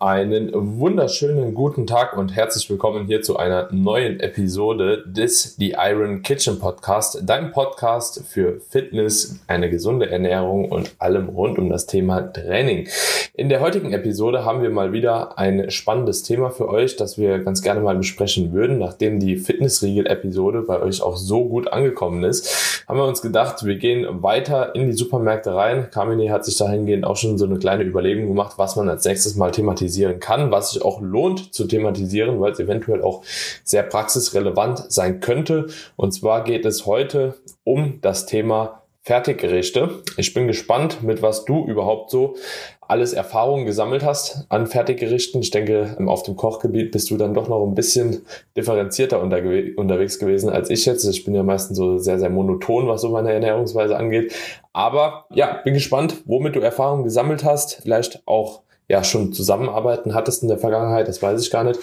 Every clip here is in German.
Einen wunderschönen guten Tag und herzlich willkommen hier zu einer neuen Episode des The Iron Kitchen Podcast, dein Podcast für Fitness, eine gesunde Ernährung und allem rund um das Thema Training. In der heutigen Episode haben wir mal wieder ein spannendes Thema für euch, das wir ganz gerne mal besprechen würden. Nachdem die Fitnessriegel-Episode bei euch auch so gut angekommen ist, haben wir uns gedacht, wir gehen weiter in die Supermärkte rein. Kamini hat sich dahingehend auch schon so eine kleine Überlegung gemacht, was man als nächstes mal thematisiert thematisieren kann, was sich auch lohnt zu thematisieren, weil es eventuell auch sehr praxisrelevant sein könnte. Und zwar geht es heute um das Thema Fertiggerichte. Ich bin gespannt, mit was du überhaupt so alles Erfahrungen gesammelt hast an Fertiggerichten. Ich denke, auf dem Kochgebiet bist du dann doch noch ein bisschen differenzierter unterwegs gewesen als ich jetzt. Ich bin ja meistens so sehr, sehr monoton, was so meine Ernährungsweise angeht. Aber ja, bin gespannt, womit du Erfahrungen gesammelt hast. Vielleicht auch ja schon zusammenarbeiten hattest in der Vergangenheit, das weiß ich gar nicht.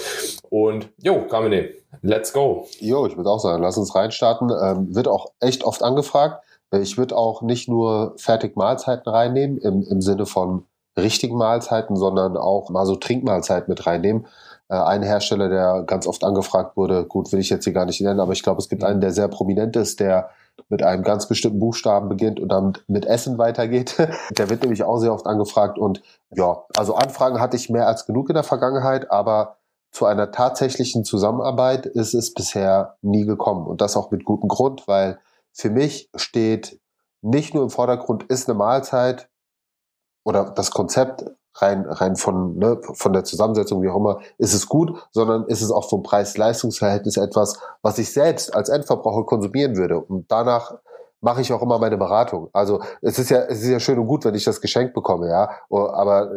Und jo, Kamine, let's go. Jo, ich würde auch sagen, lass uns reinstarten. Ähm, wird auch echt oft angefragt. Äh, ich würde auch nicht nur fertig Mahlzeiten reinnehmen, im, im Sinne von richtigen Mahlzeiten, sondern auch mal so Trinkmahlzeiten mit reinnehmen. Äh, ein Hersteller, der ganz oft angefragt wurde, gut, will ich jetzt hier gar nicht nennen, aber ich glaube, es gibt einen, der sehr prominent ist, der mit einem ganz bestimmten Buchstaben beginnt und dann mit Essen weitergeht. Der wird nämlich auch sehr oft angefragt und ja, also Anfragen hatte ich mehr als genug in der Vergangenheit, aber zu einer tatsächlichen Zusammenarbeit ist es bisher nie gekommen und das auch mit gutem Grund, weil für mich steht nicht nur im Vordergrund ist eine Mahlzeit oder das Konzept rein, rein von, ne, von der Zusammensetzung, wie auch immer, ist es gut, sondern ist es auch vom Preis-Leistungs-Verhältnis etwas, was ich selbst als Endverbraucher konsumieren würde. Und danach mache ich auch immer meine Beratung. Also es ist ja, es ist ja schön und gut, wenn ich das Geschenk bekomme, ja. Aber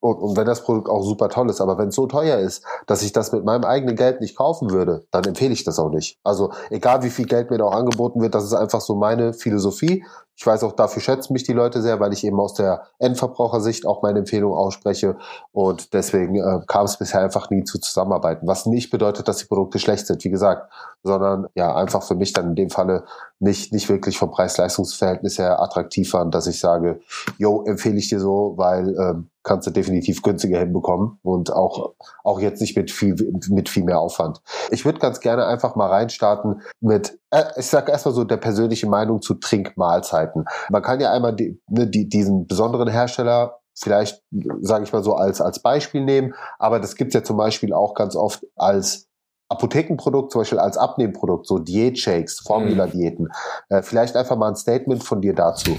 und, und wenn das Produkt auch super toll ist, aber wenn es so teuer ist, dass ich das mit meinem eigenen Geld nicht kaufen würde, dann empfehle ich das auch nicht. Also egal wie viel Geld mir da auch angeboten wird, das ist einfach so meine Philosophie. Ich weiß auch, dafür schätzen mich die Leute sehr, weil ich eben aus der Endverbrauchersicht auch meine Empfehlung ausspreche. Und deswegen äh, kam es bisher einfach nie zu Zusammenarbeiten. Was nicht bedeutet, dass die Produkte schlecht sind, wie gesagt, sondern ja, einfach für mich dann in dem Falle nicht, nicht wirklich vom Preis-Leistungs-Verhältnis her attraktiv waren, dass ich sage, yo, empfehle ich dir so, weil ähm, kannst du definitiv günstiger hinbekommen und auch, auch jetzt nicht mit viel, mit viel mehr Aufwand. Ich würde ganz gerne einfach mal reinstarten mit, äh, ich sage erstmal so der persönliche Meinung zu Trinkmahlzeiten. Man kann ja einmal die, ne, die, diesen besonderen Hersteller vielleicht, sage ich mal so, als, als Beispiel nehmen, aber das gibt's ja zum Beispiel auch ganz oft als Apothekenprodukt, zum Beispiel als Abnehmprodukt, so Diät-Shakes, Formula-Diäten. Äh, vielleicht einfach mal ein Statement von dir dazu.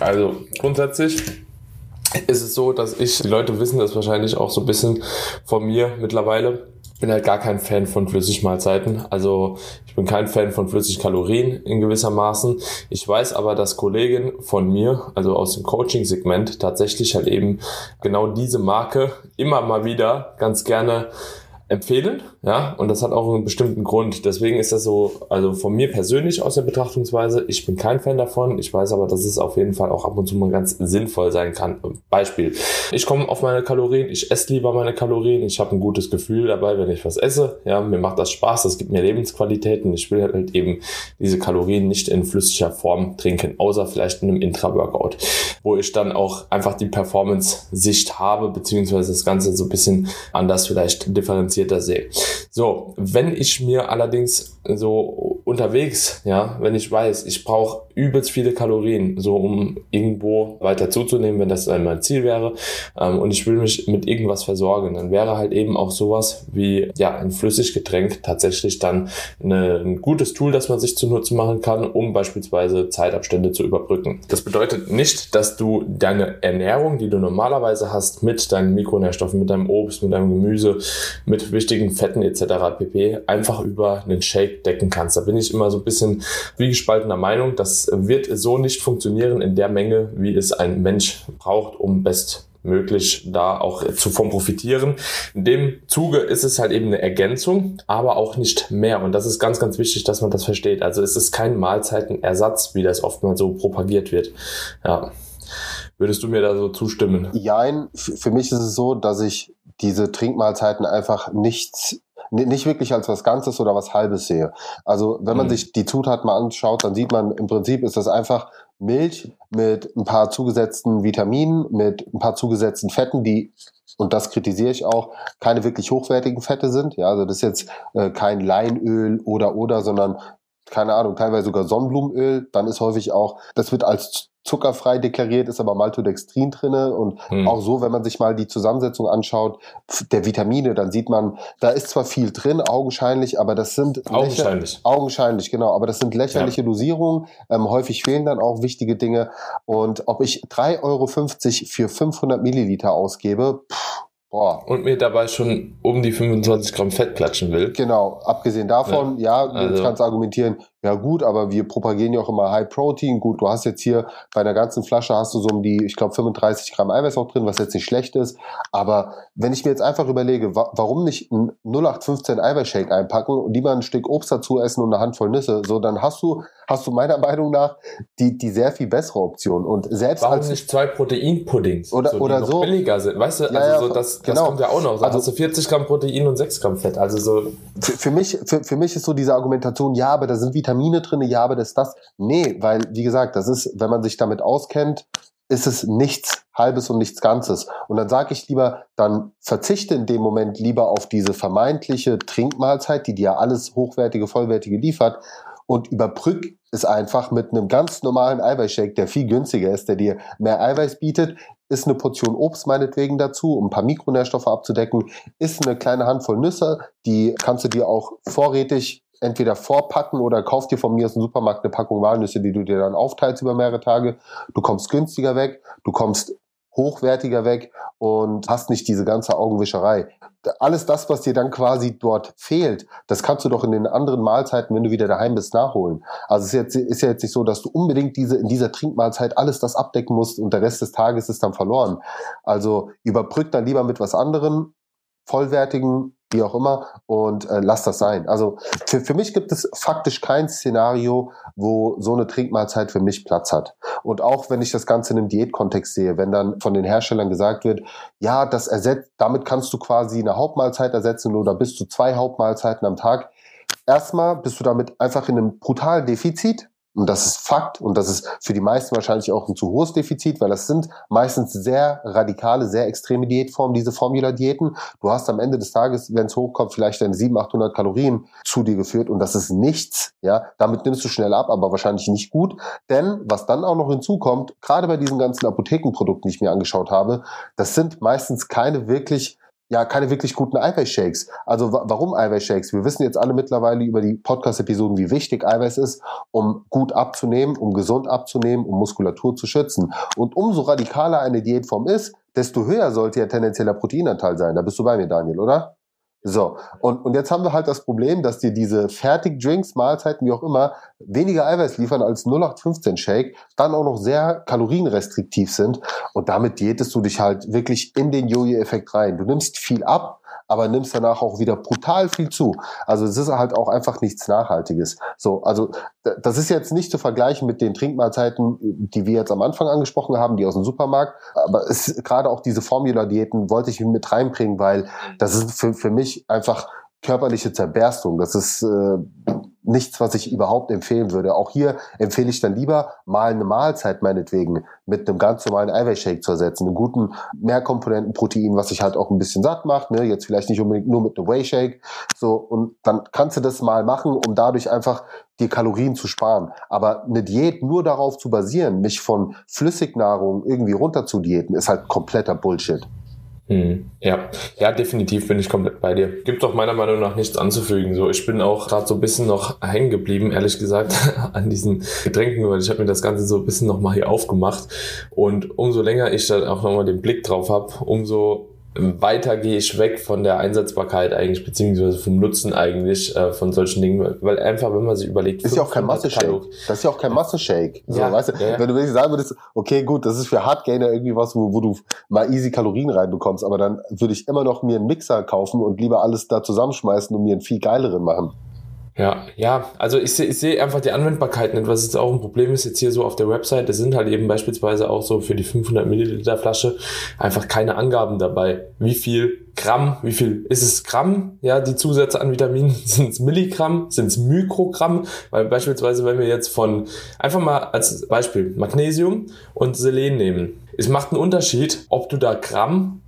Also grundsätzlich ist es so, dass ich, die Leute wissen das wahrscheinlich auch so ein bisschen von mir mittlerweile, bin halt gar kein Fan von Flüssigmahlzeiten. Also ich bin kein Fan von Flüssigkalorien in gewisser Maßen. Ich weiß aber, dass Kollegen von mir, also aus dem Coaching-Segment, tatsächlich halt eben genau diese Marke immer mal wieder ganz gerne empfehlen, ja, und das hat auch einen bestimmten Grund. Deswegen ist das so, also von mir persönlich aus der Betrachtungsweise, ich bin kein Fan davon. Ich weiß aber, dass es auf jeden Fall auch ab und zu mal ganz sinnvoll sein kann. Beispiel, ich komme auf meine Kalorien, ich esse lieber meine Kalorien, ich habe ein gutes Gefühl dabei, wenn ich was esse, ja, mir macht das Spaß, das gibt mir Lebensqualitäten. Ich will halt eben diese Kalorien nicht in flüssiger Form trinken, außer vielleicht in einem Intra-Workout, wo ich dann auch einfach die Performance-Sicht habe, beziehungsweise das Ganze so ein bisschen anders vielleicht differenziert differenzierter sehe. So, wenn ich mir allerdings so unterwegs, ja, wenn ich weiß, ich brauche übelst viele Kalorien, so um irgendwo weiter zuzunehmen, wenn das mein Ziel wäre, ähm, und ich will mich mit irgendwas versorgen, dann wäre halt eben auch sowas wie ja ein Flüssiggetränk tatsächlich dann eine, ein gutes Tool, das man sich zunutze machen kann, um beispielsweise Zeitabstände zu überbrücken. Das bedeutet nicht, dass du deine Ernährung, die du normalerweise hast, mit deinen Mikronährstoffen, mit deinem Obst, mit deinem Gemüse, mit wichtigen Fetten etc. pp. einfach über einen Shake decken kannst. Da bin ich immer so ein bisschen wie gespaltener Meinung. Das wird so nicht funktionieren in der Menge, wie es ein Mensch braucht, um bestmöglich da auch zu von profitieren. In dem Zuge ist es halt eben eine Ergänzung, aber auch nicht mehr. Und das ist ganz, ganz wichtig, dass man das versteht. Also es ist kein Mahlzeitenersatz, wie das oftmals so propagiert wird. Ja. Würdest du mir da so zustimmen? Jein, für mich ist es so, dass ich diese Trinkmahlzeiten einfach nichts nicht wirklich als was Ganzes oder was Halbes sehe. Also wenn man mhm. sich die Zutaten mal anschaut, dann sieht man, im Prinzip ist das einfach Milch mit ein paar zugesetzten Vitaminen, mit ein paar zugesetzten Fetten, die und das kritisiere ich auch, keine wirklich hochwertigen Fette sind. Ja, also das ist jetzt äh, kein Leinöl oder oder, sondern keine Ahnung, teilweise sogar Sonnenblumenöl. Dann ist häufig auch, das wird als zuckerfrei deklariert, ist aber Maltodextrin drinne und hm. auch so, wenn man sich mal die Zusammensetzung anschaut der Vitamine, dann sieht man, da ist zwar viel drin, augenscheinlich, aber das sind augenscheinlich, augenscheinlich genau, aber das sind lächerliche ja. Dosierungen. Ähm, häufig fehlen dann auch wichtige Dinge und ob ich 3,50 Euro für 500 Milliliter ausgebe, pff, Boah. Und mir dabei schon um die 25 Gramm Fett klatschen will. Genau, abgesehen davon, ja, ja also. jetzt kannst du argumentieren, ja gut, aber wir propagieren ja auch immer High Protein. Gut, du hast jetzt hier bei einer ganzen Flasche hast du so um die, ich glaube, 35 Gramm Eiweiß auch drin, was jetzt nicht schlecht ist. Aber wenn ich mir jetzt einfach überlege, wa warum nicht ein 0815 Eiweißshake einpacken und lieber ein Stück Obst dazu essen und eine Handvoll Nüsse, so dann hast du, hast du meiner Meinung nach die, die sehr viel bessere Option. Und selbst warum als nicht zwei Proteinpuddings, oder, so, oder so billiger sind, weißt du? Also ja, so das, genau. das kommt ja auch noch. So also hast du 40 Gramm Protein und 6 Gramm Fett. Also so. Für, für mich, für, für mich ist so diese Argumentation, ja, aber da sind Vitamine Vitamine drin, ja, aber das ist das. Nee, weil, wie gesagt, das ist, wenn man sich damit auskennt, ist es nichts Halbes und nichts Ganzes. Und dann sage ich lieber, dann verzichte in dem Moment lieber auf diese vermeintliche Trinkmahlzeit, die dir alles hochwertige, vollwertige liefert und überbrück es einfach mit einem ganz normalen Eiweißshake, der viel günstiger ist, der dir mehr Eiweiß bietet, ist eine Portion Obst meinetwegen dazu, um ein paar Mikronährstoffe abzudecken, ist eine kleine Handvoll Nüsse, die kannst du dir auch vorrätig entweder vorpacken oder kauf dir von mir aus dem Supermarkt eine Packung Walnüsse, die du dir dann aufteilst über mehrere Tage. Du kommst günstiger weg, du kommst hochwertiger weg und hast nicht diese ganze Augenwischerei. Alles das, was dir dann quasi dort fehlt, das kannst du doch in den anderen Mahlzeiten, wenn du wieder daheim bist, nachholen. Also es ist, jetzt, ist ja jetzt nicht so, dass du unbedingt diese, in dieser Trinkmahlzeit alles das abdecken musst und der Rest des Tages ist dann verloren. Also überbrück dann lieber mit was anderem, vollwertigen, wie auch immer, und äh, lass das sein. Also für, für mich gibt es faktisch kein Szenario, wo so eine Trinkmahlzeit für mich Platz hat. Und auch wenn ich das Ganze in einem Diätkontext sehe, wenn dann von den Herstellern gesagt wird, ja, das ersetzt, damit kannst du quasi eine Hauptmahlzeit ersetzen oder bis zu zwei Hauptmahlzeiten am Tag. Erstmal bist du damit einfach in einem brutalen Defizit, und das ist Fakt und das ist für die meisten wahrscheinlich auch ein zu hohes Defizit, weil das sind meistens sehr radikale, sehr extreme Diätformen, diese Formula-Diäten. Du hast am Ende des Tages, wenn es hochkommt, vielleicht deine 700, 800 Kalorien zu dir geführt und das ist nichts. Ja, damit nimmst du schnell ab, aber wahrscheinlich nicht gut. Denn was dann auch noch hinzukommt, gerade bei diesen ganzen Apothekenprodukten, die ich mir angeschaut habe, das sind meistens keine wirklich ja keine wirklich guten Eiweißshakes. Also warum Eiweißshakes? Wir wissen jetzt alle mittlerweile über die Podcast-Episoden, wie wichtig Eiweiß ist, um gut abzunehmen, um gesund abzunehmen, um Muskulatur zu schützen. Und umso radikaler eine Diätform ist, desto höher sollte ja tendenzieller Proteinanteil sein. Da bist du bei mir, Daniel, oder? So, und, und jetzt haben wir halt das Problem, dass dir diese Fertigdrinks, Mahlzeiten, wie auch immer, weniger Eiweiß liefern als 0815 Shake, dann auch noch sehr kalorienrestriktiv sind und damit diätest du dich halt wirklich in den Jojo-Effekt rein. Du nimmst viel ab, aber nimmst danach auch wieder brutal viel zu. Also es ist halt auch einfach nichts Nachhaltiges. So, also das ist jetzt nicht zu vergleichen mit den Trinkmahlzeiten, die wir jetzt am Anfang angesprochen haben, die aus dem Supermarkt. Aber es, gerade auch diese Formula-Diäten wollte ich mit reinbringen, weil das ist für, für mich einfach körperliche Zerberstung. Das ist äh, nichts, was ich überhaupt empfehlen würde. Auch hier empfehle ich dann lieber mal eine Mahlzeit meinetwegen mit einem ganz normalen Eiweißshake zu ersetzen, einen guten Mehrkomponentenprotein, was sich halt auch ein bisschen satt macht. Ne? Jetzt vielleicht nicht unbedingt nur mit einem Whey-Shake. So und dann kannst du das mal machen, um dadurch einfach die Kalorien zu sparen. Aber eine Diät nur darauf zu basieren, mich von Flüssignahrung irgendwie runter zu diäten, ist halt kompletter Bullshit. Hm, ja, ja, definitiv bin ich komplett bei dir. Gibt doch meiner Meinung nach nichts anzufügen. So, ich bin auch gerade so ein bisschen noch hängen geblieben, ehrlich gesagt, an diesen Getränken, weil ich habe mir das Ganze so ein bisschen nochmal hier aufgemacht. Und umso länger ich da auch nochmal den Blick drauf habe, umso weiter gehe ich weg von der Einsetzbarkeit eigentlich, beziehungsweise vom Nutzen eigentlich äh, von solchen Dingen, weil einfach, wenn man sich überlegt... Ist ja auch kein Masse-Shake. Das ist ja auch kein Masse-Shake. So, ja, weißt du, ja. Wenn du wirklich sagen würdest, okay, gut, das ist für Hardgainer irgendwie was, wo, wo du mal easy Kalorien reinbekommst, aber dann würde ich immer noch mir einen Mixer kaufen und lieber alles da zusammenschmeißen und mir einen viel geileren machen. Ja, ja, also ich sehe ich seh einfach die Anwendbarkeit nicht, was jetzt auch ein Problem ist jetzt hier so auf der Website, das sind halt eben beispielsweise auch so für die 500 Milliliter Flasche einfach keine Angaben dabei. Wie viel Gramm, wie viel ist es Gramm, ja, die Zusätze an Vitaminen, sind es Milligramm, sind es Mikrogramm, weil beispielsweise wenn wir jetzt von, einfach mal als Beispiel Magnesium und Selen nehmen, es macht einen Unterschied, ob du da Gramm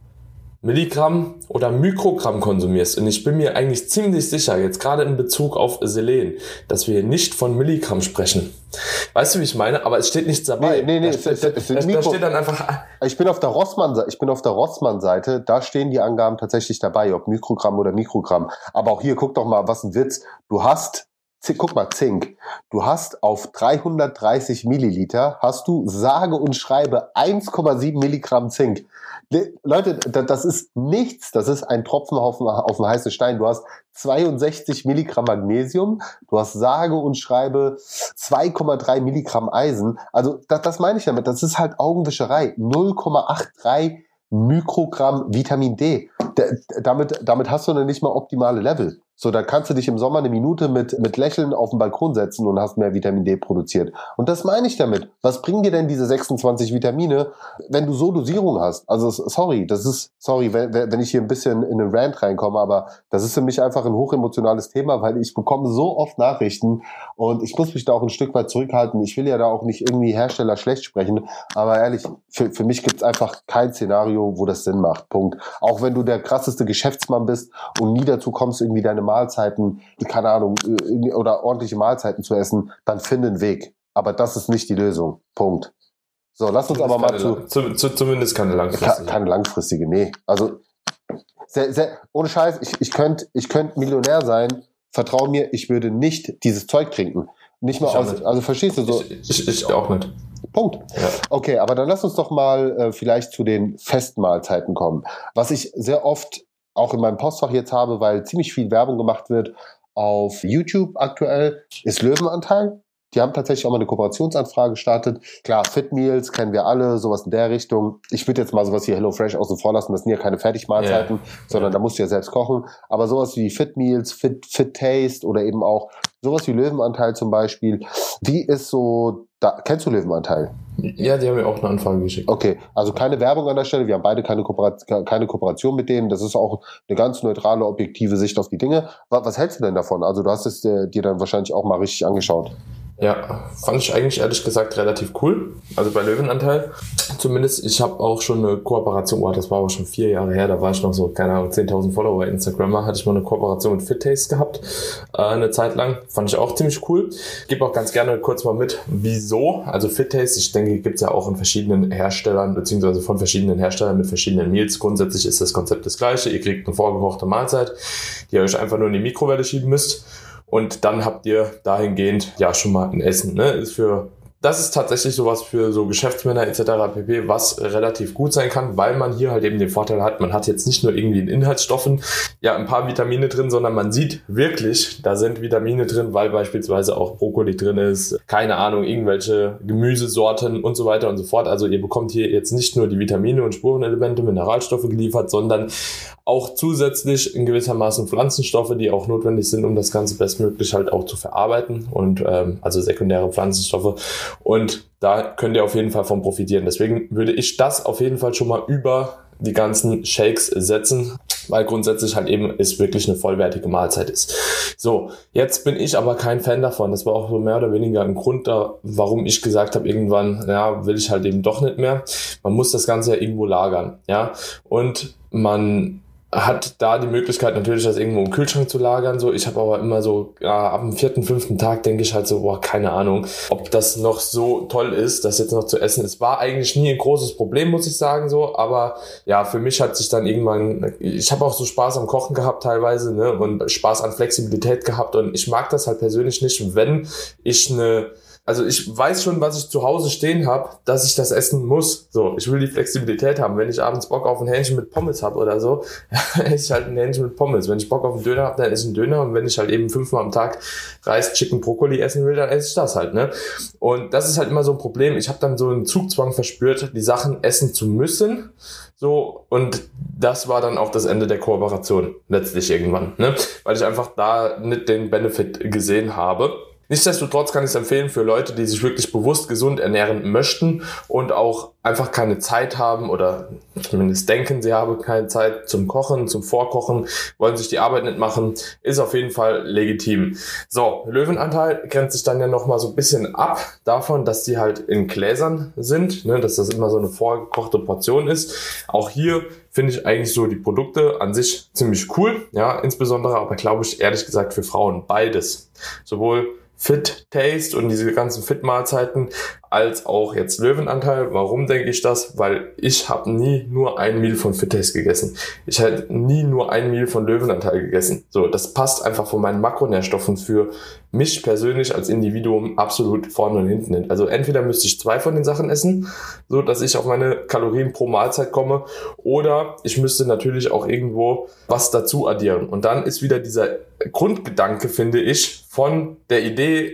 Milligramm oder Mikrogramm konsumierst, und ich bin mir eigentlich ziemlich sicher, jetzt gerade in Bezug auf Selen, dass wir hier nicht von Milligramm sprechen. Weißt du, wie ich meine? Aber es steht nichts dabei. Nee, nee, nee. Da, steht, da, da steht dann einfach. Ich bin auf der Rossmann, ich bin auf der Rossmann-Seite, da stehen die Angaben tatsächlich dabei, ob Mikrogramm oder Mikrogramm. Aber auch hier, guck doch mal, was ein Witz. Du hast guck mal, Zink. Du hast auf 330 Milliliter, hast du sage und schreibe 1,7 Milligramm Zink. Leute, das ist nichts. Das ist ein Tropfen auf, auf einen heißen Stein. Du hast 62 Milligramm Magnesium. Du hast sage und schreibe 2,3 Milligramm Eisen. Also, das, das meine ich damit. Das ist halt Augenwischerei. 0,83 Mikrogramm Vitamin D. damit, damit hast du dann nicht mal optimale Level. So, da kannst du dich im Sommer eine Minute mit, mit Lächeln auf den Balkon setzen und hast mehr Vitamin D produziert. Und das meine ich damit. Was bringen dir denn diese 26 Vitamine, wenn du so Dosierung hast? Also, sorry, das ist, sorry, wenn, wenn ich hier ein bisschen in einen Rant reinkomme, aber das ist für mich einfach ein hochemotionales Thema, weil ich bekomme so oft Nachrichten und ich muss mich da auch ein Stück weit zurückhalten. Ich will ja da auch nicht irgendwie Hersteller schlecht sprechen, aber ehrlich, für, für mich gibt es einfach kein Szenario, wo das Sinn macht. Punkt. Auch wenn du der krasseste Geschäftsmann bist und nie dazu kommst, irgendwie deine Mahlzeiten, keine Ahnung, oder ordentliche Mahlzeiten zu essen, dann finde einen Weg. Aber das ist nicht die Lösung. Punkt. So, lass uns aber mal zu, zu, zu, Zumindest keine langfristige. Keine langfristige, nee. Also, sehr, sehr, ohne Scheiß, ich, ich könnte ich könnt Millionär sein. Vertrau mir, ich würde nicht dieses Zeug trinken. Nicht mal aus, nicht. also verstehst du so? Ich, ich, ich auch nicht. Punkt. Ja. Okay, aber dann lass uns doch mal äh, vielleicht zu den Festmahlzeiten kommen. Was ich sehr oft auch in meinem Postfach jetzt habe, weil ziemlich viel Werbung gemacht wird auf YouTube aktuell, ist Löwenanteil. Die haben tatsächlich auch mal eine Kooperationsanfrage gestartet. Klar, Fit Meals kennen wir alle, sowas in der Richtung. Ich würde jetzt mal sowas wie HelloFresh außen vor lassen. Das sind ja keine Fertigmahlzeiten, yeah. sondern da musst du ja selbst kochen. Aber sowas wie Fit Meals, Fit, Fit Taste oder eben auch sowas wie Löwenanteil zum Beispiel. Wie ist so, da, kennst du Löwenanteil? Ja, die haben mir auch eine Anfrage geschickt. Okay, also keine Werbung an der Stelle. Wir haben beide keine, Kooperation, keine Kooperation mit denen. Das ist auch eine ganz neutrale, objektive Sicht auf die Dinge. Was, was hältst du denn davon? Also du hast es dir dann wahrscheinlich auch mal richtig angeschaut. Ja, fand ich eigentlich ehrlich gesagt relativ cool. Also bei Löwenanteil. Zumindest, ich habe auch schon eine Kooperation, oh, das war aber schon vier Jahre her, da war ich noch so, keine Ahnung, 10.000 Follower bei Instagrammer, hatte ich mal eine Kooperation mit FitTaste gehabt, äh, eine Zeit lang. Fand ich auch ziemlich cool. Gebe auch ganz gerne kurz mal mit, wieso. Also FitTaste, ich denke, gibt's ja auch in verschiedenen Herstellern, beziehungsweise von verschiedenen Herstellern mit verschiedenen Meals. Grundsätzlich ist das Konzept das gleiche. Ihr kriegt eine vorgekochte Mahlzeit, die ihr euch einfach nur in die Mikrowelle schieben müsst und dann habt ihr dahingehend ja schon mal ein Essen. Ne? Ist für das ist tatsächlich sowas für so Geschäftsmänner etc. pp, was relativ gut sein kann, weil man hier halt eben den Vorteil hat, man hat jetzt nicht nur irgendwie in Inhaltsstoffen ja ein paar Vitamine drin, sondern man sieht wirklich, da sind Vitamine drin, weil beispielsweise auch Brokkoli drin ist, keine Ahnung, irgendwelche Gemüsesorten und so weiter und so fort. Also ihr bekommt hier jetzt nicht nur die Vitamine und Spurenelemente, Mineralstoffe geliefert, sondern auch zusätzlich in gewissermaßen Pflanzenstoffe, die auch notwendig sind, um das Ganze bestmöglich halt auch zu verarbeiten und ähm, also sekundäre Pflanzenstoffe. Und da könnt ihr auf jeden Fall von profitieren. Deswegen würde ich das auf jeden Fall schon mal über die ganzen Shakes setzen, weil grundsätzlich halt eben es wirklich eine vollwertige Mahlzeit ist. So, jetzt bin ich aber kein Fan davon. Das war auch so mehr oder weniger ein Grund da, warum ich gesagt habe, irgendwann, ja, will ich halt eben doch nicht mehr. Man muss das Ganze ja irgendwo lagern, ja. Und man hat da die Möglichkeit natürlich, das irgendwo im Kühlschrank zu lagern. So, ich habe aber immer so ja, ab dem vierten, fünften Tag denke ich halt so, boah, keine Ahnung, ob das noch so toll ist, das jetzt noch zu essen. Es war eigentlich nie ein großes Problem, muss ich sagen so. Aber ja, für mich hat sich dann irgendwann, ich habe auch so Spaß am Kochen gehabt teilweise ne, und Spaß an Flexibilität gehabt und ich mag das halt persönlich nicht, wenn ich eine also ich weiß schon, was ich zu Hause stehen habe, dass ich das essen muss. So, ich will die Flexibilität haben. Wenn ich abends Bock auf ein Hähnchen mit Pommes habe oder so, esse ich halt ein Hähnchen mit Pommes. Wenn ich Bock auf einen Döner habe, dann esse ich einen Döner. Und wenn ich halt eben fünfmal am Tag Reis, Chicken, Brokkoli essen will, dann esse ich das halt. Ne? Und das ist halt immer so ein Problem. Ich habe dann so einen Zugzwang verspürt, die Sachen essen zu müssen. So, und das war dann auch das Ende der Kooperation, letztlich irgendwann, ne? Weil ich einfach da nicht den Benefit gesehen habe. Nichtsdestotrotz kann ich es empfehlen für Leute, die sich wirklich bewusst gesund ernähren möchten und auch einfach keine Zeit haben oder zumindest denken, sie haben keine Zeit zum Kochen, zum Vorkochen, wollen sich die Arbeit nicht machen, ist auf jeden Fall legitim. So, Löwenanteil grenzt sich dann ja nochmal so ein bisschen ab davon, dass die halt in Gläsern sind, ne, dass das immer so eine vorgekochte Portion ist. Auch hier finde ich eigentlich so die Produkte an sich ziemlich cool, ja, insbesondere aber glaube ich ehrlich gesagt für Frauen beides. Sowohl Fit Taste und diese ganzen Fit Mahlzeiten als auch jetzt Löwenanteil. Warum denke ich das? Weil ich habe nie nur ein Meal von Fit Taste gegessen. Ich hätte nie nur ein Meal von Löwenanteil gegessen. So, das passt einfach von meinen Makronährstoffen für mich persönlich als Individuum absolut vorne und hinten hin. Also entweder müsste ich zwei von den Sachen essen, so dass ich auf meine Kalorien pro Mahlzeit komme, oder ich müsste natürlich auch irgendwo was dazu addieren. Und dann ist wieder dieser Grundgedanke, finde ich, von der Idee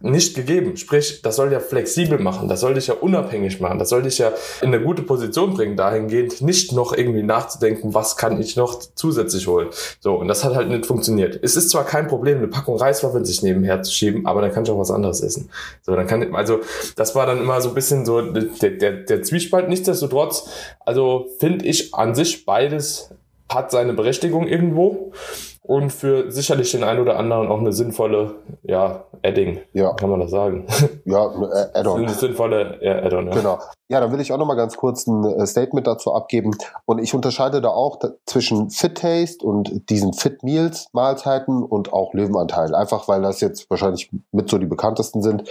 nicht gegeben. Sprich, das soll ja flexibel machen, das soll dich ja unabhängig machen, das soll dich ja in eine gute Position bringen, dahingehend nicht noch irgendwie nachzudenken, was kann ich noch zusätzlich holen. So, und das hat halt nicht funktioniert. Es ist zwar kein Problem, eine Packung Reiswaffeln sich nebenher zu schieben, aber dann kann ich auch was anderes essen. So, dann kann ich, also das war dann immer so ein bisschen so der, der, der Zwiespalt. Nichtsdestotrotz, also finde ich an sich beides hat seine Berechtigung irgendwo und für sicherlich den einen oder anderen auch eine sinnvolle, ja, Adding, ja. kann man das sagen. Ja, Add-on. Eine sinnvolle ja, Add-on, ja. Genau. Ja, dann will ich auch noch mal ganz kurz ein äh, Statement dazu abgeben. Und ich unterscheide da auch zwischen Fit Taste und diesen Fit Meals Mahlzeiten und auch Löwenanteil. Einfach weil das jetzt wahrscheinlich mit so die bekanntesten sind.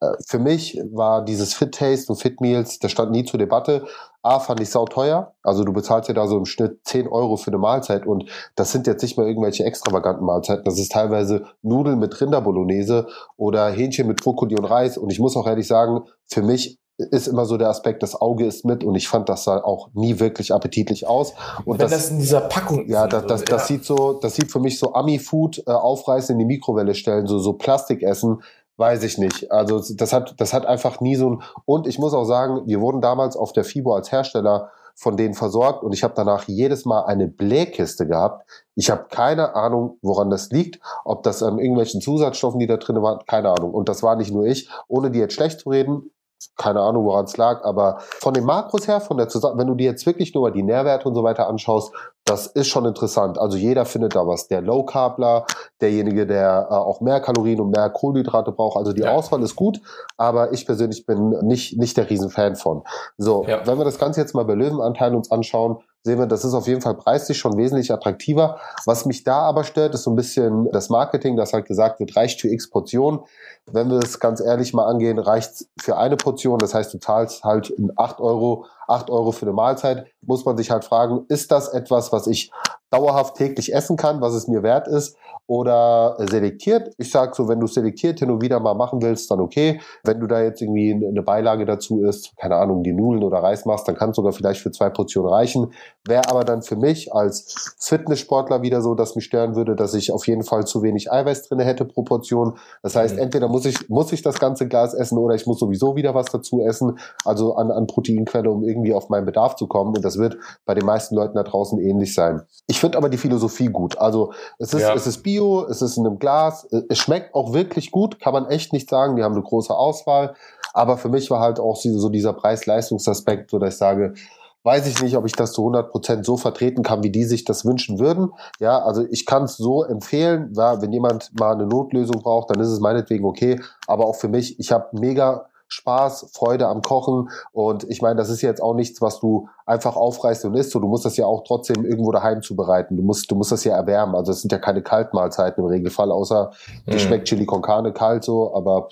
Äh, für mich war dieses Fit Taste und Fit Meals, das stand nie zur Debatte. A, fand ich sau teuer. Also du bezahlst ja da so im Schnitt 10 Euro für eine Mahlzeit und das sind jetzt nicht mal irgendwelche extravaganten Mahlzeiten. Das ist teilweise Nudeln mit Rinderbolognese oder Hähnchen mit Brokkoli und Reis. Und ich muss auch ehrlich sagen, für mich ist immer so der Aspekt, das Auge ist mit und ich fand das sah auch nie wirklich appetitlich aus. Und Wenn das, das in dieser Packung ja, das, das, das ja. sieht so, das sieht für mich so Ami-Food äh, aufreißen in die Mikrowelle stellen, so so Plastikessen, weiß ich nicht. Also das hat das hat einfach nie so ein und ich muss auch sagen, wir wurden damals auf der FIBO als Hersteller von denen versorgt und ich habe danach jedes Mal eine Blähkiste gehabt. Ich habe keine Ahnung, woran das liegt, ob das an irgendwelchen Zusatzstoffen, die da drin waren, keine Ahnung. Und das war nicht nur ich, ohne die jetzt schlecht zu reden keine Ahnung, woran es lag, aber von den Makros her, von der Zusammen wenn du dir jetzt wirklich nur mal die Nährwerte und so weiter anschaust, das ist schon interessant. Also jeder findet da was. Der Low Carbler, derjenige, der äh, auch mehr Kalorien und mehr Kohlenhydrate braucht. Also die ja. Auswahl ist gut, aber ich persönlich bin nicht, nicht der Riesenfan von. So, ja. wenn wir das Ganze jetzt mal bei Löwenanteil uns anschauen, sehen wir, das ist auf jeden Fall preislich schon wesentlich attraktiver. Was mich da aber stört, ist so ein bisschen das Marketing, das halt gesagt wird, reicht für x Portionen. Wenn wir es ganz ehrlich mal angehen, reicht für eine Portion. Das heißt, du zahlst halt 8 Euro, 8 Euro für eine Mahlzeit. Muss man sich halt fragen, ist das etwas, was ich dauerhaft täglich essen kann, was es mir wert ist? oder selektiert. Ich sage so, wenn du selektiert hin und wieder mal machen willst, dann okay. Wenn du da jetzt irgendwie eine Beilage dazu isst, keine Ahnung, die Nudeln oder Reis machst, dann kann es sogar vielleicht für zwei Portionen reichen. Wäre aber dann für mich als Fitnesssportler wieder so, dass mich stören würde, dass ich auf jeden Fall zu wenig Eiweiß drin hätte pro Portion. Das heißt, mhm. entweder muss ich, muss ich das ganze Glas essen oder ich muss sowieso wieder was dazu essen, also an, an Proteinquelle, um irgendwie auf meinen Bedarf zu kommen. Und das wird bei den meisten Leuten da draußen ähnlich sein. Ich finde aber die Philosophie gut. Also es ist, ja. es ist Bio Bio, es ist in einem Glas, es schmeckt auch wirklich gut, kann man echt nicht sagen, die haben eine große Auswahl, aber für mich war halt auch so dieser Preis-Leistungsaspekt, so dass ich sage, weiß ich nicht, ob ich das zu 100 Prozent so vertreten kann, wie die sich das wünschen würden. Ja, also ich kann es so empfehlen, ja, wenn jemand mal eine Notlösung braucht, dann ist es meinetwegen okay, aber auch für mich, ich habe mega Spaß, Freude am Kochen. Und ich meine, das ist jetzt auch nichts, was du einfach aufreißt und isst. So, du musst das ja auch trotzdem irgendwo daheim zubereiten. Du musst, du musst das ja erwärmen. Also es sind ja keine Kaltmahlzeiten im Regelfall, außer mhm. die schmeckt Chili con Carne kalt so. Aber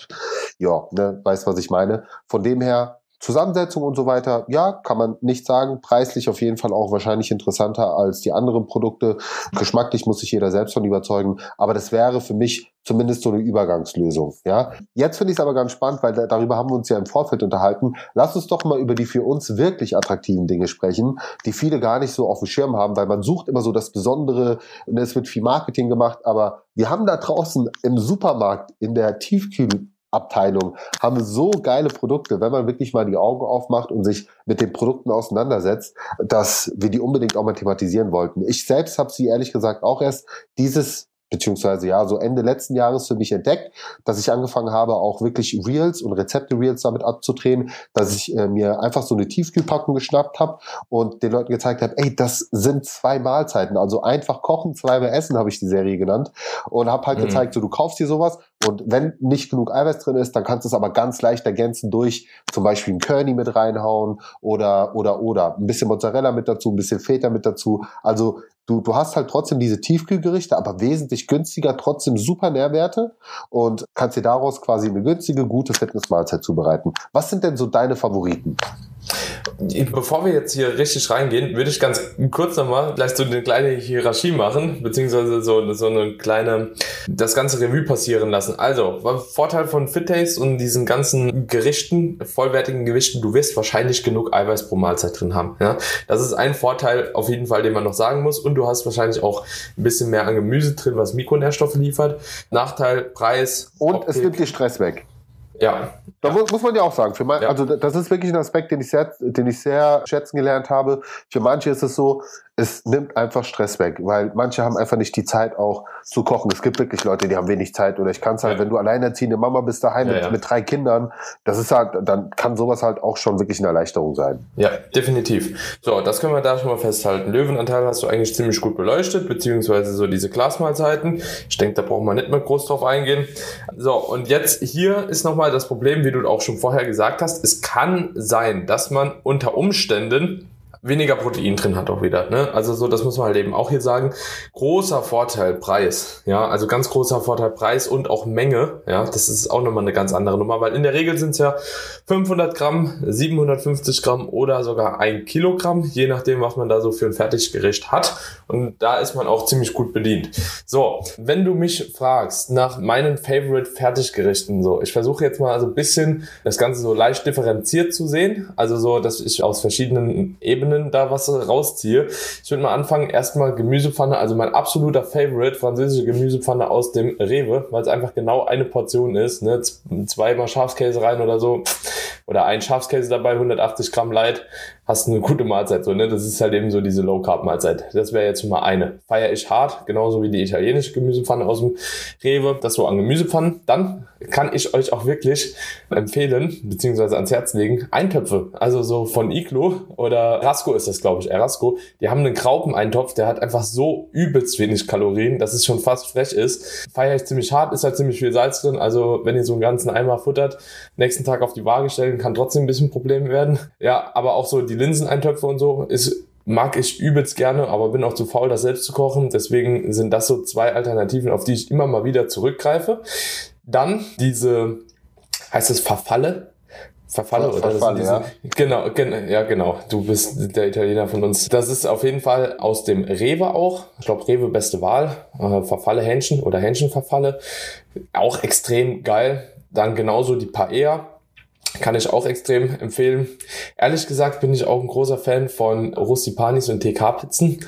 ja, ne, weißt was ich meine. Von dem her Zusammensetzung und so weiter, ja, kann man nicht sagen. Preislich auf jeden Fall auch wahrscheinlich interessanter als die anderen Produkte. Geschmacklich muss sich jeder selbst von überzeugen. Aber das wäre für mich zumindest so eine Übergangslösung. Ja, jetzt finde ich es aber ganz spannend, weil darüber haben wir uns ja im Vorfeld unterhalten. Lass uns doch mal über die für uns wirklich attraktiven Dinge sprechen, die viele gar nicht so auf dem Schirm haben, weil man sucht immer so das Besondere und es wird viel Marketing gemacht, aber wir haben da draußen im Supermarkt in der Tiefkühl Abteilung haben so geile Produkte, wenn man wirklich mal die Augen aufmacht und sich mit den Produkten auseinandersetzt, dass wir die unbedingt auch mal thematisieren wollten. Ich selbst habe sie ehrlich gesagt auch erst dieses beziehungsweise ja, so Ende letzten Jahres für mich entdeckt, dass ich angefangen habe, auch wirklich Reels und Rezepte-Reels damit abzudrehen, dass ich äh, mir einfach so eine Tiefkühlpackung geschnappt habe und den Leuten gezeigt habe, ey, das sind zwei Mahlzeiten, also einfach kochen, zweimal essen, habe ich die Serie genannt und habe halt mhm. gezeigt, so du kaufst dir sowas und wenn nicht genug Eiweiß drin ist, dann kannst du es aber ganz leicht ergänzen durch zum Beispiel einen Curny mit reinhauen oder oder oder ein bisschen Mozzarella mit dazu, ein bisschen Feta mit dazu. Also du, du hast halt trotzdem diese Tiefkühlgerichte, aber wesentlich günstiger, trotzdem super Nährwerte und kannst dir daraus quasi eine günstige, gute Fitnessmahlzeit zubereiten. Was sind denn so deine Favoriten? Bevor wir jetzt hier richtig reingehen, würde ich ganz kurz nochmal vielleicht so eine kleine Hierarchie machen, beziehungsweise so, so eine kleine, das ganze Revue passieren lassen. Also, Vorteil von FitTaste und diesen ganzen Gerichten, vollwertigen Gewichten, du wirst wahrscheinlich genug Eiweiß pro Mahlzeit drin haben. Ja? Das ist ein Vorteil auf jeden Fall, den man noch sagen muss. Und du hast wahrscheinlich auch ein bisschen mehr an Gemüse drin, was Mikronährstoffe liefert. Nachteil, Preis. Und Optik. es nimmt dir Stress weg. Ja. Da ja. muss man ja auch sagen, für mein, ja. also das ist wirklich ein Aspekt, den ich sehr, den ich sehr schätzen gelernt habe. Für manche ist es so, es nimmt einfach Stress weg, weil manche haben einfach nicht die Zeit auch zu kochen. Es gibt wirklich Leute, die haben wenig Zeit oder ich kann es halt, ja. wenn du alleinerziehende Mama bist daheim ja, mit, ja. mit, drei Kindern, das ist halt, dann kann sowas halt auch schon wirklich eine Erleichterung sein. Ja, definitiv. So, das können wir da schon mal festhalten. Löwenanteil hast du eigentlich ziemlich gut beleuchtet, beziehungsweise so diese Glasmahlzeiten. Ich denke, da brauchen wir nicht mehr groß drauf eingehen. So, und jetzt hier ist nochmal das Problem, wie du auch schon vorher gesagt hast. Es kann sein, dass man unter Umständen weniger Protein drin hat auch wieder. Ne? Also so, das muss man halt eben auch hier sagen. Großer Vorteil Preis. Ja, also ganz großer Vorteil Preis und auch Menge. Ja, das ist auch nochmal eine ganz andere Nummer, weil in der Regel sind es ja 500 Gramm, 750 Gramm oder sogar ein Kilogramm, je nachdem, was man da so für ein Fertiggericht hat. Und da ist man auch ziemlich gut bedient. So, wenn du mich fragst nach meinen Favorite Fertiggerichten, so, ich versuche jetzt mal so ein bisschen das Ganze so leicht differenziert zu sehen. Also so, dass ich aus verschiedenen Ebenen Ebenen da was rausziehe. Ich würde mal anfangen, erstmal Gemüsepfanne, also mein absoluter Favorite, französische Gemüsepfanne aus dem Rewe, weil es einfach genau eine Portion ist, ne? zweimal Schafskäse rein oder so, oder ein Schafskäse dabei, 180 Gramm Light, hast eine gute Mahlzeit, so, ne? Das ist halt eben so diese Low-Carb-Mahlzeit. Das wäre jetzt mal eine. Feier ich hart, genauso wie die italienische Gemüsepfanne aus dem Rewe, das so an Gemüsepfannen. Dann kann ich euch auch wirklich empfehlen, beziehungsweise ans Herz legen, Eintöpfe. Also so von Iglo oder Rasco ist das, glaube ich, Erasco. Die haben einen Graupeneintopf, der hat einfach so übelst wenig Kalorien, dass es schon fast frech ist. Feier ich ziemlich hart, ist halt ziemlich viel Salz drin. Also wenn ihr so einen ganzen Eimer futtert, nächsten Tag auf die Waage stellen, kann trotzdem ein bisschen Problem werden. Ja, aber auch so die Linseneintöpfe und so ist mag ich übelst gerne, aber bin auch zu faul, das selbst zu kochen. Deswegen sind das so zwei Alternativen, auf die ich immer mal wieder zurückgreife. Dann diese, heißt es Verfalle? Verfalle oder Verfalle, diese, ja. Genau, gen, ja genau. Du bist der Italiener von uns. Das ist auf jeden Fall aus dem Rewe auch. Ich glaube Rewe beste Wahl. Äh, Verfalle Hähnchen oder Hähnchenverfalle. Auch extrem geil. Dann genauso die Paella kann ich auch extrem empfehlen. Ehrlich gesagt bin ich auch ein großer Fan von Rustipanis und TK-Pizzen.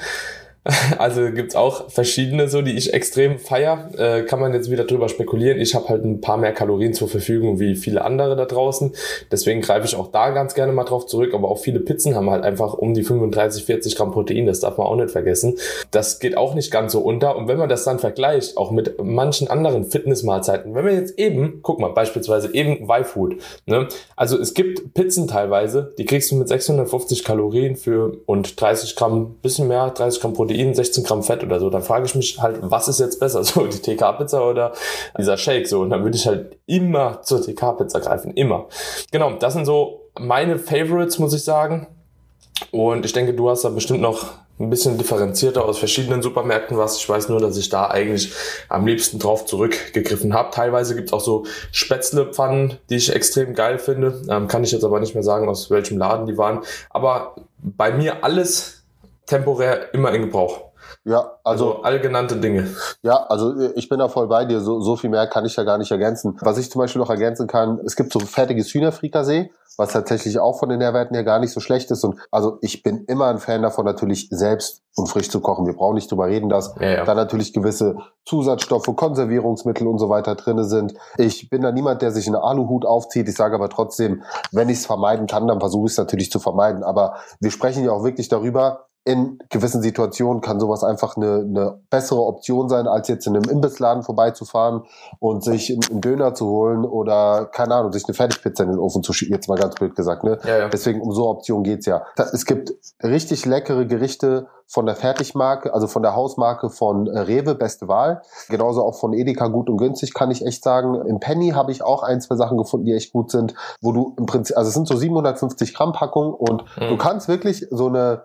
Also gibt's auch verschiedene so, die ich extrem feier. Äh, kann man jetzt wieder drüber spekulieren. Ich habe halt ein paar mehr Kalorien zur Verfügung wie viele andere da draußen. Deswegen greife ich auch da ganz gerne mal drauf zurück. Aber auch viele Pizzen haben halt einfach um die 35, 40 Gramm Protein. Das darf man auch nicht vergessen. Das geht auch nicht ganz so unter. Und wenn man das dann vergleicht, auch mit manchen anderen Fitnessmahlzeiten, wenn wir jetzt eben, guck mal, beispielsweise eben Y-Food. Ne? Also es gibt Pizzen teilweise, die kriegst du mit 650 Kalorien für und 30 Gramm, bisschen mehr, 30 Gramm Protein Protein, 16 Gramm Fett oder so, dann frage ich mich halt, was ist jetzt besser, so die TK-Pizza oder dieser Shake so und dann würde ich halt immer zur TK-Pizza greifen, immer. Genau, das sind so meine Favorites, muss ich sagen. Und ich denke, du hast da bestimmt noch ein bisschen differenzierter aus verschiedenen Supermärkten was. Ich weiß nur, dass ich da eigentlich am liebsten drauf zurückgegriffen habe. Teilweise gibt es auch so Spätzlepfannen, die ich extrem geil finde. Ähm, kann ich jetzt aber nicht mehr sagen, aus welchem Laden die waren. Aber bei mir alles temporär immer in Gebrauch. Ja, also, also all genannte Dinge. Ja, also ich bin da voll bei dir. So, so viel mehr kann ich ja gar nicht ergänzen. Was ich zum Beispiel noch ergänzen kann, es gibt so fertiges Hühnerfrikassee, was tatsächlich auch von den Nährwerten her gar nicht so schlecht ist. Und also ich bin immer ein Fan davon, natürlich selbst und frisch zu kochen. Wir brauchen nicht drüber reden, dass ja, ja. da natürlich gewisse Zusatzstoffe, Konservierungsmittel und so weiter drinne sind. Ich bin da niemand, der sich einen Aluhut aufzieht. Ich sage aber trotzdem, wenn ich es vermeiden kann, dann versuche ich es natürlich zu vermeiden. Aber wir sprechen ja auch wirklich darüber, in gewissen Situationen kann sowas einfach eine, eine bessere Option sein, als jetzt in einem Imbissladen vorbeizufahren und sich einen Döner zu holen oder, keine Ahnung, sich eine Fertigpizza in den Ofen zu schieben, jetzt mal ganz blöd gesagt. Ne? Ja, ja. Deswegen um so Optionen geht's ja. Es gibt richtig leckere Gerichte von der Fertigmarke, also von der Hausmarke von äh, Rewe, beste Wahl. Genauso auch von Edeka gut und günstig, kann ich echt sagen. Im Penny habe ich auch ein, zwei Sachen gefunden, die echt gut sind, wo du im Prinzip, also es sind so 750 Gramm Packungen und mhm. du kannst wirklich so eine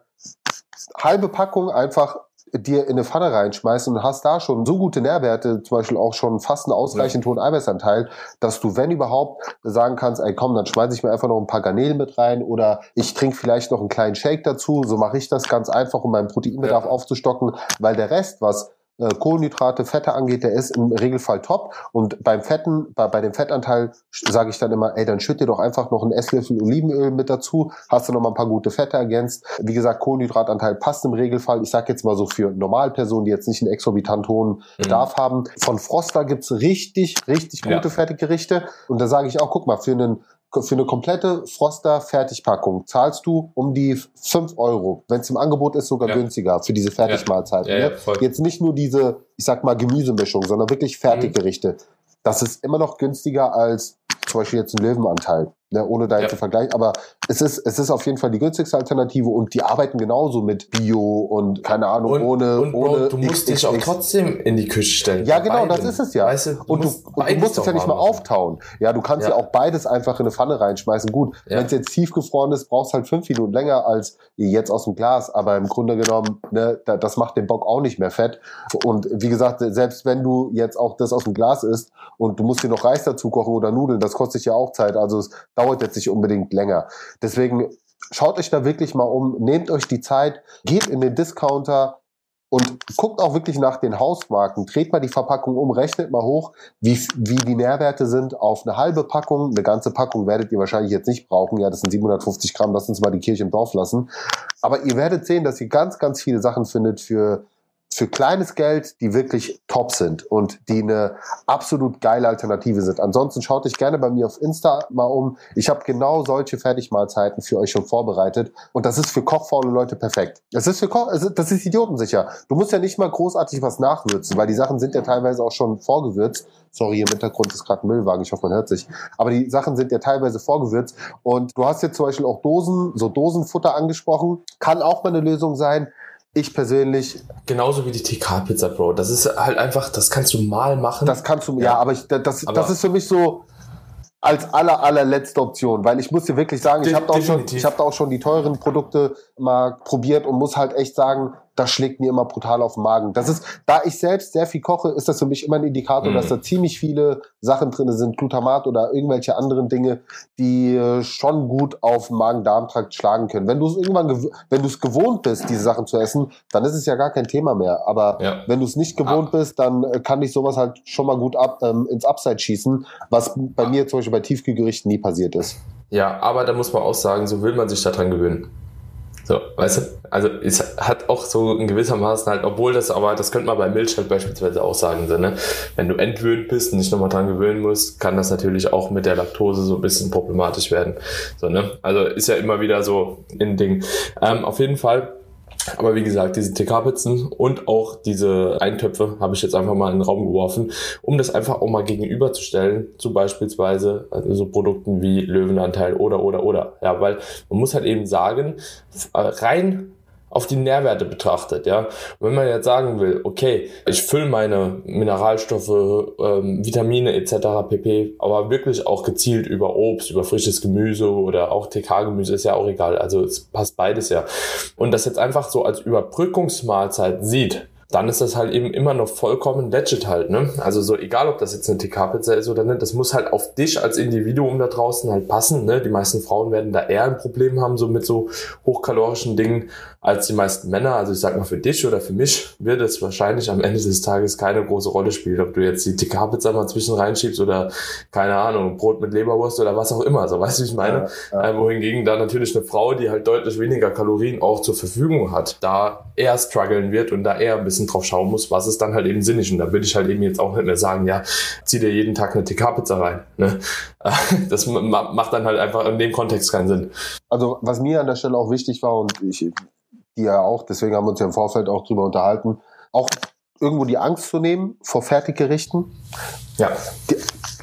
halbe Packung einfach dir in eine Pfanne reinschmeißen und hast da schon so gute Nährwerte, zum Beispiel auch schon fast einen ausreichend hohen Eiweißanteil, dass du, wenn überhaupt, sagen kannst, ey komm, dann schmeiße ich mir einfach noch ein paar Garnelen mit rein oder ich trinke vielleicht noch einen kleinen Shake dazu. So mache ich das ganz einfach, um meinen Proteinbedarf ja. aufzustocken, weil der Rest, was äh, Kohlenhydrate, Fette angeht, der ist im Regelfall top. Und beim Fetten, bei, bei dem Fettanteil sage ich dann immer, ey, dann schütt dir doch einfach noch einen Esslöffel Olivenöl mit dazu, hast du noch mal ein paar gute Fette ergänzt. Wie gesagt, Kohlenhydratanteil passt im Regelfall. Ich sage jetzt mal so für Normalpersonen, die jetzt nicht einen exorbitant hohen mhm. Bedarf haben. Von Froster gibt's richtig, richtig gute ja. Fertiggerichte. Und da sage ich auch, guck mal, für einen für eine komplette Froster Fertigpackung zahlst du um die fünf Euro. Wenn es im Angebot ist, sogar ja. günstiger für diese Fertigmahlzeiten. Ja. Ja, ne? Jetzt nicht nur diese, ich sag mal, Gemüsemischung, sondern wirklich Fertiggerichte. Mhm. Das ist immer noch günstiger als zum Beispiel jetzt ein Löwenanteil ne, ohne da jetzt zu vergleichen. Aber es ist, es ist auf jeden Fall die günstigste Alternative und die arbeiten genauso mit Bio und keine Ahnung, und, ohne, und ohne. Bro, du musst dich auch trotzdem in die Küche stellen. Ja, genau, das ist es ja. Weißt du, du und, du, und du musst es ja nicht mal auftauen. Ja, du kannst ja. ja. auch beides einfach in eine Pfanne reinschmeißen. Gut, ja. wenn es jetzt tiefgefroren ist, brauchst halt fünf Minuten länger als jetzt aus dem Glas. Aber im Grunde genommen, ne, das macht den Bock auch nicht mehr fett. Und wie gesagt, selbst wenn du jetzt auch das aus dem Glas isst und du musst dir noch Reis dazu kochen oder Nudeln, das kostet ja auch Zeit. Also es dauert jetzt nicht unbedingt länger. Deswegen schaut euch da wirklich mal um, nehmt euch die Zeit, geht in den Discounter und guckt auch wirklich nach den Hausmarken. Dreht mal die Verpackung um, rechnet mal hoch, wie, wie die Nährwerte sind auf eine halbe Packung. Eine ganze Packung werdet ihr wahrscheinlich jetzt nicht brauchen. Ja, das sind 750 Gramm, lasst uns mal die Kirche im Dorf lassen. Aber ihr werdet sehen, dass ihr ganz, ganz viele Sachen findet für für kleines Geld, die wirklich top sind und die eine absolut geile Alternative sind. Ansonsten schaut euch gerne bei mir auf Insta mal um. Ich habe genau solche Fertigmahlzeiten für euch schon vorbereitet und das ist für kochfaule Leute perfekt. Das ist für Koch, das ist idiotensicher. Du musst ja nicht mal großartig was nachwürzen, weil die Sachen sind ja teilweise auch schon vorgewürzt. Sorry, im Hintergrund ist gerade ein Müllwagen, ich hoffe, man hört sich. Aber die Sachen sind ja teilweise vorgewürzt und du hast jetzt zum Beispiel auch Dosen, so Dosenfutter angesprochen. Kann auch mal eine Lösung sein ich persönlich. Genauso wie die TK-Pizza, Bro. Das ist halt einfach, das kannst du mal machen. Das kannst du, ja, ja aber ich, das, aber das ist für mich so als aller, allerletzte Option, weil ich muss dir wirklich sagen, ich habe da, auch schon, ich hab da auch schon die teuren Produkte mal probiert und muss halt echt sagen, das schlägt mir immer brutal auf den Magen. Das ist, da ich selbst sehr viel koche, ist das für mich immer ein Indikator, mhm. dass da ziemlich viele Sachen drin sind, Glutamat oder irgendwelche anderen Dinge, die äh, schon gut auf Magen-Darm-Trakt schlagen können. Wenn du es irgendwann, wenn du es gewohnt bist, diese Sachen zu essen, dann ist es ja gar kein Thema mehr. Aber ja. wenn du es nicht gewohnt ah. bist, dann äh, kann ich sowas halt schon mal gut ab, ähm, ins Upside schießen, was bei mir zum Beispiel bei Tiefkühlgerichten nie passiert ist. Ja, aber da muss man auch sagen, so will man sich daran gewöhnen. So, weißt du? Also es hat auch so in gewissermaßen halt, obwohl das, aber das könnte man bei Milch halt beispielsweise auch sagen, so, ne? Wenn du entwöhnt bist und nicht nochmal dran gewöhnen musst, kann das natürlich auch mit der Laktose so ein bisschen problematisch werden. So, ne? Also ist ja immer wieder so ein Ding. Ähm, auf jeden Fall aber wie gesagt, diese TK-Pizzen und auch diese Eintöpfe habe ich jetzt einfach mal in den Raum geworfen, um das einfach auch mal gegenüberzustellen zu beispielsweise also so Produkten wie Löwenanteil oder oder oder. Ja, weil man muss halt eben sagen, rein auf die Nährwerte betrachtet, ja. Und wenn man jetzt sagen will, okay, ich fülle meine Mineralstoffe, ähm, Vitamine etc. pp, aber wirklich auch gezielt über Obst, über frisches Gemüse oder auch TK-Gemüse ist ja auch egal. Also es passt beides ja. Und das jetzt einfach so als Überbrückungsmahlzeit sieht, dann ist das halt eben immer noch vollkommen legit halt, ne? Also so egal, ob das jetzt eine TK-Pizza ist oder nicht, das muss halt auf dich als Individuum da draußen halt passen, ne? Die meisten Frauen werden da eher ein Problem haben, so mit so hochkalorischen Dingen als die meisten Männer. Also ich sag mal, für dich oder für mich wird es wahrscheinlich am Ende des Tages keine große Rolle spielen, ob du jetzt die TK-Pizza mal zwischen reinschiebst oder, keine Ahnung, Brot mit Leberwurst oder was auch immer. So, weißt du, wie ich meine? Ja, ja. Äh, wohingegen da natürlich eine Frau, die halt deutlich weniger Kalorien auch zur Verfügung hat, da eher strugglen wird und da eher ein bisschen drauf schauen muss, was ist dann halt eben sinnig. Und da würde ich halt eben jetzt auch nicht mehr sagen, ja, zieh dir jeden Tag eine TK-Pizza rein. Ne? Das macht dann halt einfach in dem Kontext keinen Sinn. Also was mir an der Stelle auch wichtig war und ich die ja auch, deswegen haben wir uns ja im Vorfeld auch drüber unterhalten, auch irgendwo die Angst zu nehmen vor Fertiggerichten. Ja. Die,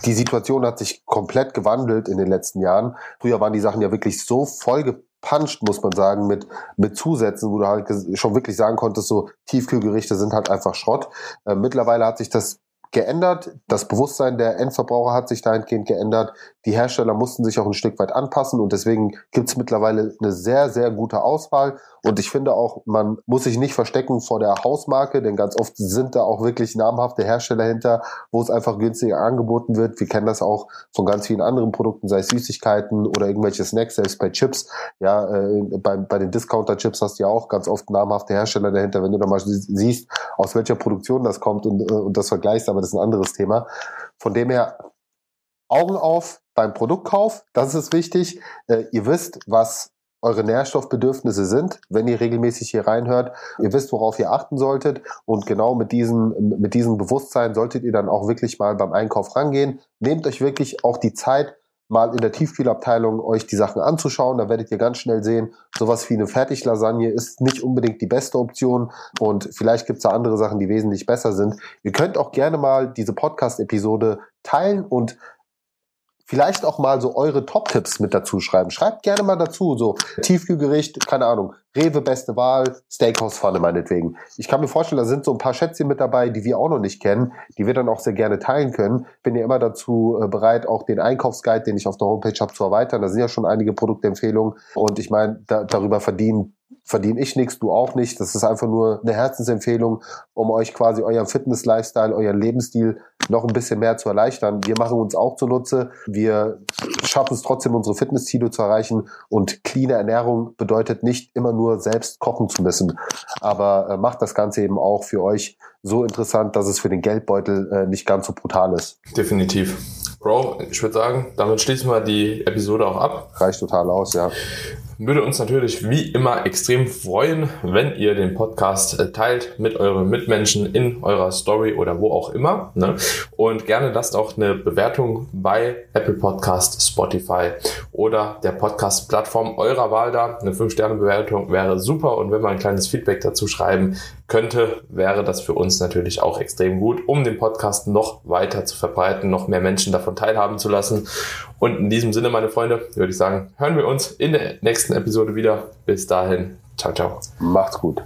die Situation hat sich komplett gewandelt in den letzten Jahren. Früher waren die Sachen ja wirklich so vollgepanscht, muss man sagen, mit, mit Zusätzen, wo du halt schon wirklich sagen konntest, so Tiefkühlgerichte sind halt einfach Schrott. Äh, mittlerweile hat sich das geändert. Das Bewusstsein der Endverbraucher hat sich dahingehend geändert. Die Hersteller mussten sich auch ein Stück weit anpassen und deswegen gibt es mittlerweile eine sehr, sehr gute Auswahl. Und ich finde auch, man muss sich nicht verstecken vor der Hausmarke, denn ganz oft sind da auch wirklich namhafte Hersteller hinter, wo es einfach günstiger angeboten wird. Wir kennen das auch von ganz vielen anderen Produkten, sei es Süßigkeiten oder irgendwelche Snacks, selbst bei Chips. Ja, äh, bei, bei den Discounter-Chips hast du ja auch ganz oft namhafte Hersteller dahinter. Wenn du da mal siehst, aus welcher Produktion das kommt und, äh, und das vergleichst, aber das ist ein anderes Thema. Von dem her, Augen auf beim Produktkauf, das ist wichtig. Äh, ihr wisst, was eure Nährstoffbedürfnisse sind, wenn ihr regelmäßig hier reinhört. Ihr wisst, worauf ihr achten solltet. Und genau mit diesem, mit diesem Bewusstsein solltet ihr dann auch wirklich mal beim Einkauf rangehen. Nehmt euch wirklich auch die Zeit, mal in der Tiefkühlabteilung euch die Sachen anzuschauen. Da werdet ihr ganz schnell sehen, sowas wie eine Fertiglasagne ist nicht unbedingt die beste Option und vielleicht gibt es da andere Sachen, die wesentlich besser sind. Ihr könnt auch gerne mal diese Podcast-Episode teilen und vielleicht auch mal so eure Top-Tipps mit dazu schreiben. Schreibt gerne mal dazu, so Tiefkühlgericht, keine Ahnung, Rewe beste Wahl, Steakhouse-Pfanne meinetwegen. Ich kann mir vorstellen, da sind so ein paar Schätzchen mit dabei, die wir auch noch nicht kennen, die wir dann auch sehr gerne teilen können. Bin ja immer dazu äh, bereit, auch den Einkaufsguide, den ich auf der Homepage habe, zu erweitern. Da sind ja schon einige Produktempfehlungen und ich meine, da, darüber verdienen verdiene ich nichts, du auch nicht. Das ist einfach nur eine Herzensempfehlung, um euch quasi euren Fitness-Lifestyle, euren Lebensstil noch ein bisschen mehr zu erleichtern. Wir machen uns auch zunutze. Wir schaffen es trotzdem, unsere Fitnessziele zu erreichen. Und cleane Ernährung bedeutet nicht immer nur selbst kochen zu müssen, aber äh, macht das Ganze eben auch für euch so interessant, dass es für den Geldbeutel äh, nicht ganz so brutal ist. Definitiv. Bro, ich würde sagen, damit schließen wir die Episode auch ab. Reicht total aus, ja. Würde uns natürlich wie immer extrem freuen, wenn ihr den Podcast äh, teilt mit euren Mitmenschen in eurer Story oder wo auch immer. Ne? Und gerne lasst auch eine Bewertung bei Apple Podcast, Spotify oder der Podcast-Plattform eurer Wahl da. Eine 5-Sterne-Bewertung wäre super und wenn wir ein kleines Feedback dazu schreiben könnte, wäre das für uns natürlich auch extrem gut, um den Podcast noch weiter zu verbreiten, noch mehr Menschen davon teilhaben zu lassen. Und in diesem Sinne, meine Freunde, würde ich sagen, hören wir uns in der nächsten Episode wieder. Bis dahin, ciao, ciao. Macht's gut.